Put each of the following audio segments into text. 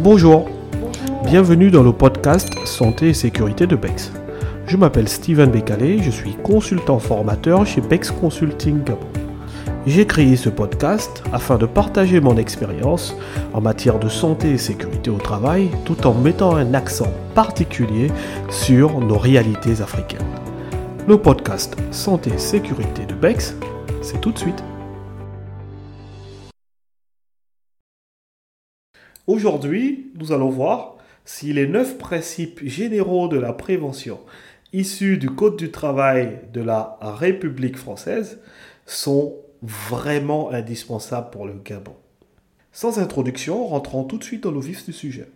Bonjour, bienvenue dans le podcast Santé et Sécurité de BEX. Je m'appelle Steven Bécalé, je suis consultant formateur chez BEX Consulting Gabon. J'ai créé ce podcast afin de partager mon expérience en matière de santé et sécurité au travail tout en mettant un accent particulier sur nos réalités africaines. Le podcast Santé et Sécurité de BEX, c'est tout de suite. Aujourd'hui, nous allons voir si les neuf principes généraux de la prévention issus du Code du travail de la République française sont vraiment indispensables pour le Gabon. Sans introduction, rentrons tout de suite dans le vif du sujet.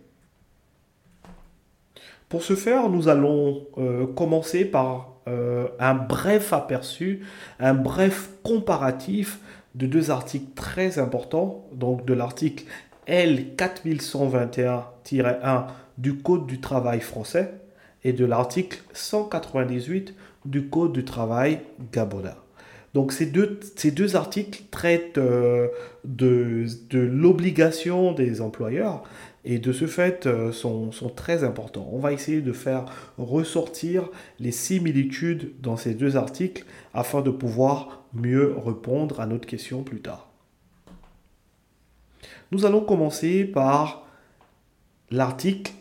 Pour ce faire, nous allons euh, commencer par euh, un bref aperçu, un bref comparatif de deux articles très importants, donc de l'article L4121-1 du Code du travail français et de l'article 198 du Code du travail gabonais. Donc ces deux, articles traitent euh, de, l'obligation des employeurs et de ce fait euh, sont, très importants. On va essayer de faire ressortir les similitudes dans ces deux articles afin de pouvoir mieux répondre à notre question plus tard. Nous allons commencer par l'article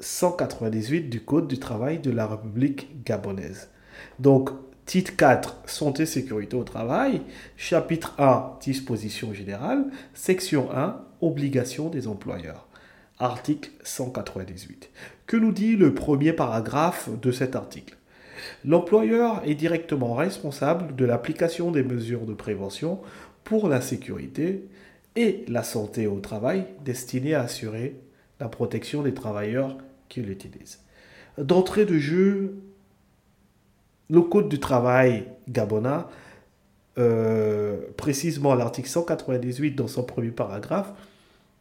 198 du Code du travail de la République gabonaise. Donc, titre 4, Santé, sécurité au travail, chapitre 1, Disposition générale, section 1, Obligation des employeurs. Article 198. Que nous dit le premier paragraphe de cet article? L'employeur est directement responsable de l'application des mesures de prévention pour la sécurité et la santé au travail destinée à assurer la protection des travailleurs qui l'utilisent. D'entrée de jeu, le Code du travail gabonais, euh, précisément l'article 198 dans son premier paragraphe,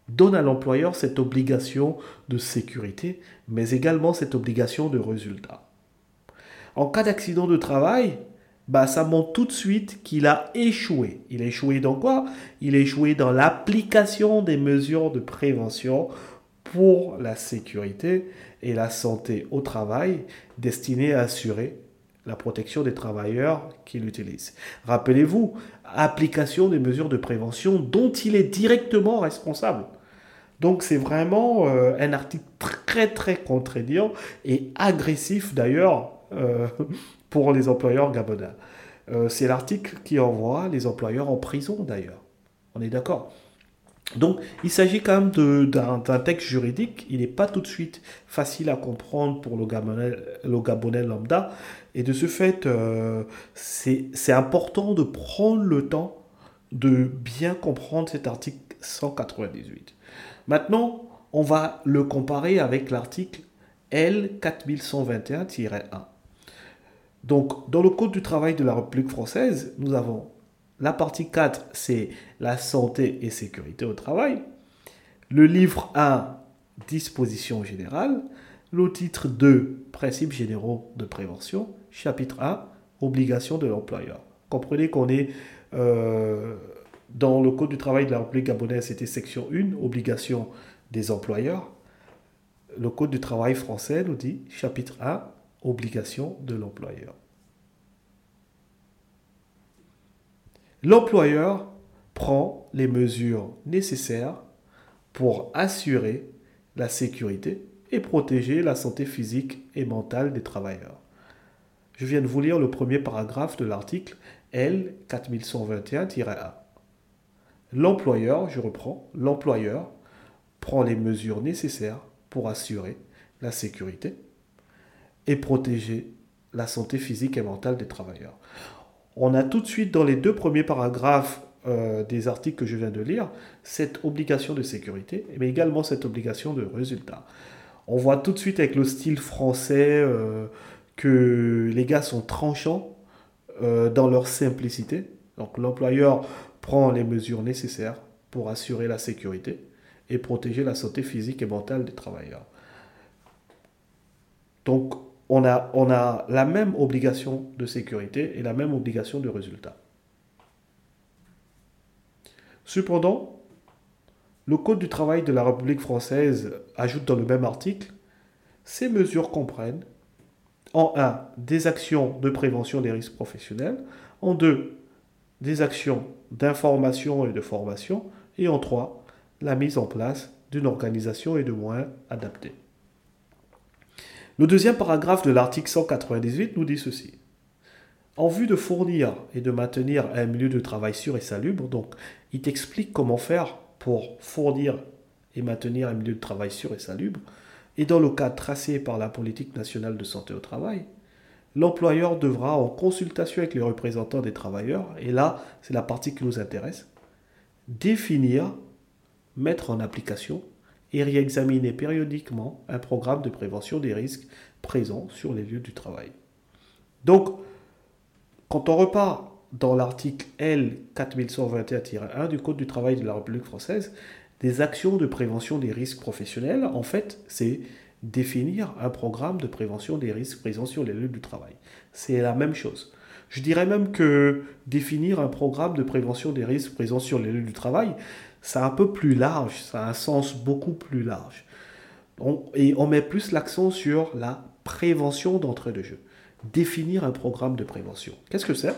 donne à l'employeur cette obligation de sécurité, mais également cette obligation de résultat. En cas d'accident de travail, bah, ça montre tout de suite qu'il a échoué. Il a échoué dans quoi? Il a échoué dans l'application des mesures de prévention pour la sécurité et la santé au travail destinées à assurer la protection des travailleurs qui l'utilisent. Rappelez-vous, application des mesures de prévention dont il est directement responsable. Donc c'est vraiment euh, un article très très contraignant et agressif d'ailleurs euh, pour les employeurs gabonais. Euh, c'est l'article qui envoie les employeurs en prison d'ailleurs. On est d'accord? Donc, il s'agit quand même d'un texte juridique. Il n'est pas tout de suite facile à comprendre pour le Gabonais, lambda. Et de ce fait, euh, c'est important de prendre le temps de bien comprendre cet article 198. Maintenant, on va le comparer avec l'article L4121-1. Donc, dans le Code du travail de la République française, nous avons la partie 4, c'est la santé et sécurité au travail. Le livre 1, dispositions générales. Le titre 2, principes généraux de prévention. Chapitre 1, obligation de l'employeur. Comprenez qu'on est euh, dans le Code du travail de la République gabonaise, c'était section 1, obligation des employeurs. Le Code du travail français nous dit, chapitre 1, obligation de l'employeur. L'employeur prend les mesures nécessaires pour assurer la sécurité et protéger la santé physique et mentale des travailleurs. Je viens de vous lire le premier paragraphe de l'article L 4121-1. L'employeur, je reprends, l'employeur prend les mesures nécessaires pour assurer la sécurité et protéger la santé physique et mentale des travailleurs. On a tout de suite dans les deux premiers paragraphes euh, des articles que je viens de lire cette obligation de sécurité, mais également cette obligation de résultat. On voit tout de suite avec le style français euh, que les gars sont tranchants euh, dans leur simplicité. Donc l'employeur prend les mesures nécessaires pour assurer la sécurité et protéger la santé physique et mentale des travailleurs. Donc on a, la même obligation de sécurité et la même obligation de résultat. Cependant, le Code du travail de la République française ajoute dans le même article, ces mesures comprennent en 1 des actions de prévention des risques professionnels, en 2 des actions d'information et de formation, et en 3 la mise en place d'une organisation et de moyens adaptés. Le deuxième paragraphe de l'article 198 nous dit ceci. En vue de fournir et de maintenir un milieu de travail sûr et salubre, donc il t'explique comment faire pour fournir et maintenir un milieu de travail sûr et salubre, et dans le cadre tracé par la politique nationale de santé au travail, l'employeur devra, en consultation avec les représentants des travailleurs, et là c'est la partie qui nous intéresse, définir mettre en application et réexaminer périodiquement un programme de prévention des risques présents sur les lieux du travail. Donc, quand on repart dans l'article L 4121-1 du Code du travail de la République française, des actions de prévention des risques professionnels, en fait, c'est définir un programme de prévention des risques présents sur les lieux du travail. C'est la même chose. Je dirais même que définir un programme de prévention des risques présents sur les lieux du travail, c'est un peu plus large, ça a un sens beaucoup plus large. et on met plus l'accent sur la prévention d'entrée de jeu. Définir un programme de prévention. Qu'est-ce que c'est?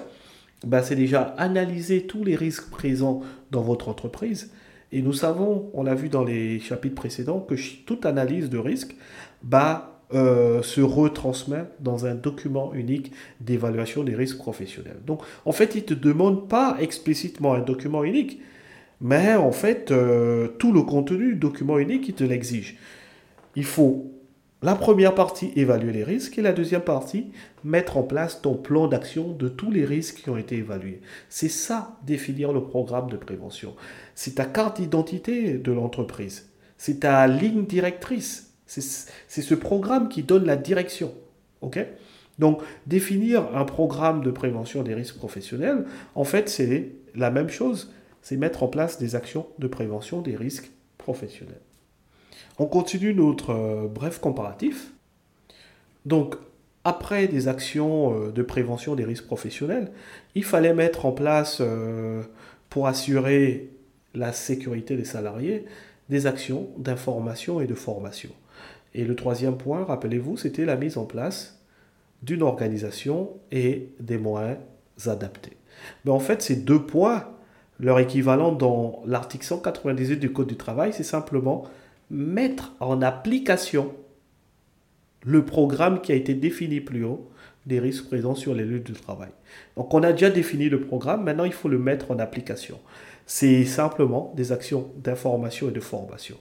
Ben, C'est déjà analyser tous les risques présents dans votre entreprise. Et nous savons, on l'a vu dans les chapitres précédents, que toute analyse de risque bah, euh, se retransmet dans un document unique d'évaluation des risques professionnels. Donc, en fait, il ne te demande pas explicitement un document unique, mais en fait, euh, tout le contenu du document unique, il te l'exige. Il faut la première partie, évaluer les risques, et la deuxième partie, mettre en place ton plan d'action de tous les risques qui ont été évalués. C'est ça, définir le programme de prévention. C'est ta carte d'identité de l'entreprise. C'est ta ligne directrice. C'est ce programme qui donne la direction. OK? Donc, définir un programme de prévention des risques professionnels, en fait, c'est la même chose c'est mettre en place des actions de prévention des risques professionnels. On continue notre euh, bref comparatif. Donc, après des actions euh, de prévention des risques professionnels, il fallait mettre en place, euh, pour assurer la sécurité des salariés, des actions d'information et de formation. Et le troisième point, rappelez-vous, c'était la mise en place d'une organisation et des moyens adaptés. Mais en fait, ces deux points leur équivalent dans l'article 198 du Code du travail, c'est simplement mettre en application le programme qui a été défini plus haut des risques présents sur les lieux de travail. Donc on a déjà défini le programme, maintenant il faut le mettre en application. C'est simplement des actions d'information et de formation.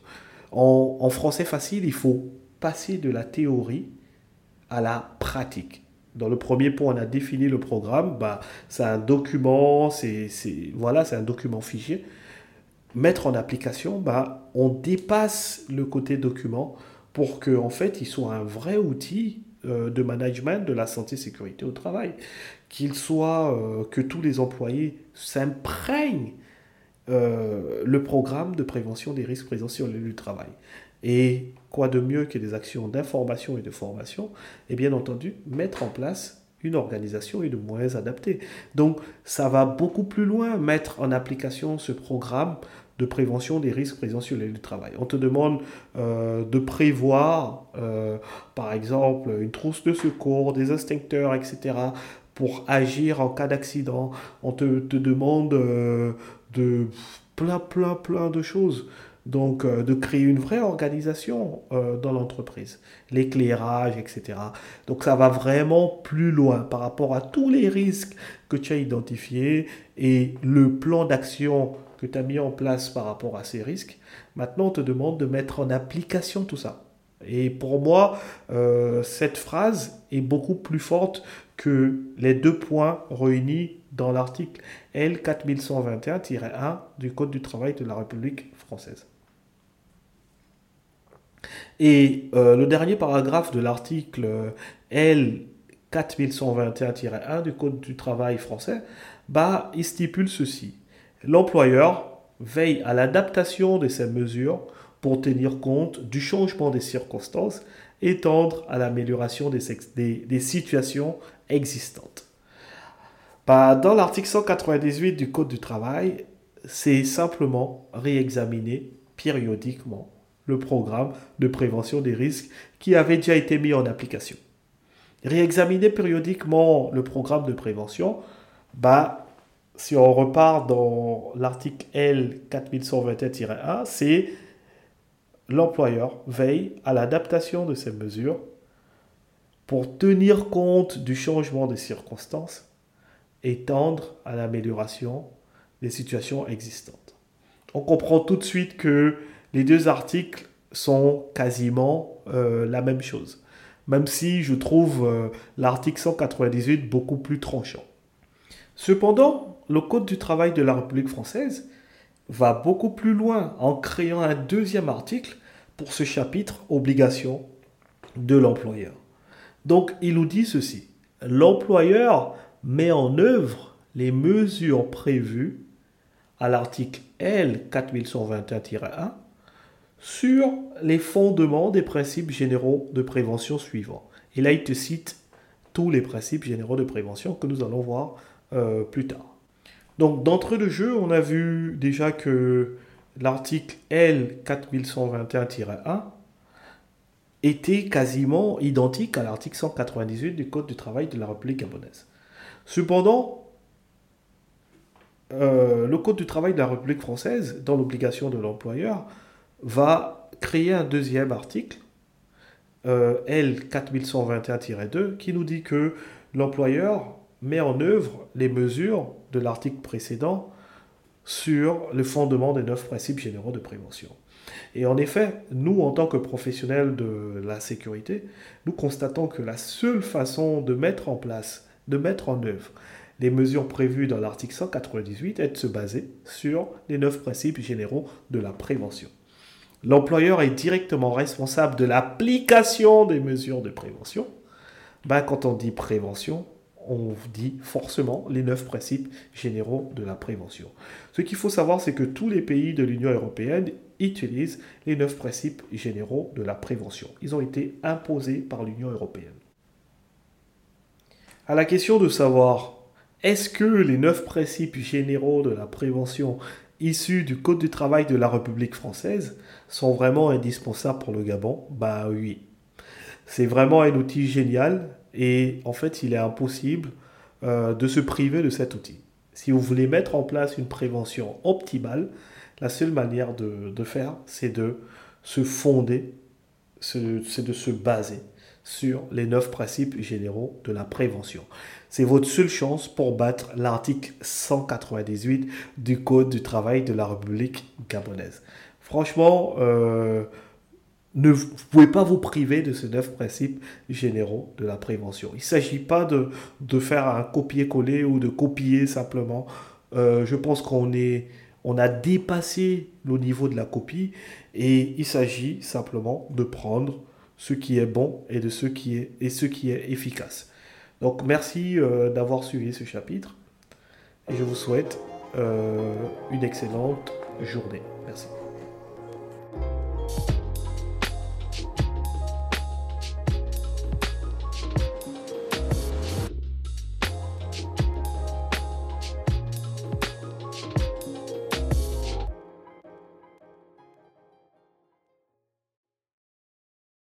En, en français facile, il faut passer de la théorie à la pratique. Dans le premier point, on a défini le programme. Bah, c'est un document, c'est voilà, c'est un document fichier. Mettre en application, bah, on dépasse le côté document pour qu'en en fait, il soit un vrai outil euh, de management de la santé sécurité au travail. Qu'il soit euh, que tous les employés s'imprègnent euh, le programme de prévention des risques présents sur le lieu du travail. Et quoi de mieux que des actions d'information et de formation Et bien entendu, mettre en place une organisation et de moyens adaptés. Donc, ça va beaucoup plus loin, mettre en application ce programme de prévention des risques présents sur les lieux de travail. On te demande euh, de prévoir, euh, par exemple, une trousse de secours, des instincteurs, etc., pour agir en cas d'accident. On te, demande euh, de plein, plein, plein de choses. Donc, euh, de créer une vraie organisation euh, dans l'entreprise, l'éclairage, etc. Donc, ça va vraiment plus loin par rapport à tous les risques que tu as identifiés et le plan d'action que tu as mis en place par rapport à ces risques. Maintenant, on te demande de mettre en application tout ça. Et pour moi, euh, cette phrase est beaucoup plus forte que les deux points réunis dans l'article L 4121-1 du Code du travail de la République française. Et euh, le dernier paragraphe de l'article L 4121-1 du Code du travail français, bah, il stipule ceci. L'employeur veille à l'adaptation de ces mesures pour tenir compte du changement des circonstances et tendre à l'amélioration des, des, situations existantes. Bah, dans l'article 198 du Code du travail, c'est simplement réexaminer périodiquement le programme de prévention des risques qui avait déjà été mis en application. Réexaminer périodiquement le programme de prévention, bah, si on repart dans l'article L 4121-1, c'est l'employeur veille à l'adaptation de ces mesures pour tenir compte du changement des circonstances et tendre à l'amélioration des situations existantes. On comprend tout de suite que les deux articles sont quasiment euh, la même chose, même si je trouve euh, l'article 198 beaucoup plus tranchant. Cependant, le Code du travail de la République française va beaucoup plus loin en créant un deuxième article pour ce chapitre obligation de l'employeur. Donc il nous dit ceci, l'employeur met en œuvre les mesures prévues à l'article L 4121-1 sur les fondements des principes généraux de prévention suivants. Et là, il te cite tous les principes généraux de prévention que nous allons voir euh, plus tard. Donc, d'entrée de jeu, on a vu déjà que l'article L 4121-1 était quasiment identique à l'article 198 du Code du travail de la République gabonaise. Cependant, euh, le Code du travail de la République française, dans l'obligation de l'employeur, va créer un deuxième article, euh, L 4121-2, qui nous dit que l'employeur met en œuvre les mesures de l'article précédent sur le fondement des neuf principes généraux de prévention. Et en effet, nous, en tant que professionnels de la sécurité, nous constatons que la seule façon de mettre en place, de mettre en œuvre les mesures prévues dans l'article 198 est de se baser sur les neuf principes généraux de la prévention. L'employeur est directement responsable de l'application des mesures de prévention. Ben, quand on dit prévention, on dit forcément les neuf principes généraux de la prévention. Ce qu'il faut savoir, c'est que tous les pays de l'Union européenne utilisent les neuf principes généraux de la prévention. Ils ont été imposés par l'Union européenne. À la question de savoir est-ce que les neuf principes généraux de la prévention issus du Code du travail de la République française sont vraiment indispensables pour le Gabon Bah oui. C'est vraiment un outil génial et en fait il est impossible euh, de se priver de cet outil. Si vous voulez mettre en place une prévention optimale, la seule manière de, de faire, c'est de se fonder, c'est de se baser sur les neuf principes généraux de la prévention. C'est votre seule chance pour battre l'article 198 du Code du travail de la République gabonaise. Franchement, euh, ne, vous ne pouvez pas vous priver de ces neuf principes généraux de la prévention. Il ne s'agit pas de, de, faire un copier-coller ou de copier simplement. Euh, je pense qu'on est, on a dépassé le niveau de la copie et il s'agit simplement de prendre ce qui est bon et de ce qui est, et ce qui est efficace. Donc merci euh, d'avoir suivi ce chapitre et je vous souhaite euh, une excellente journée. Merci.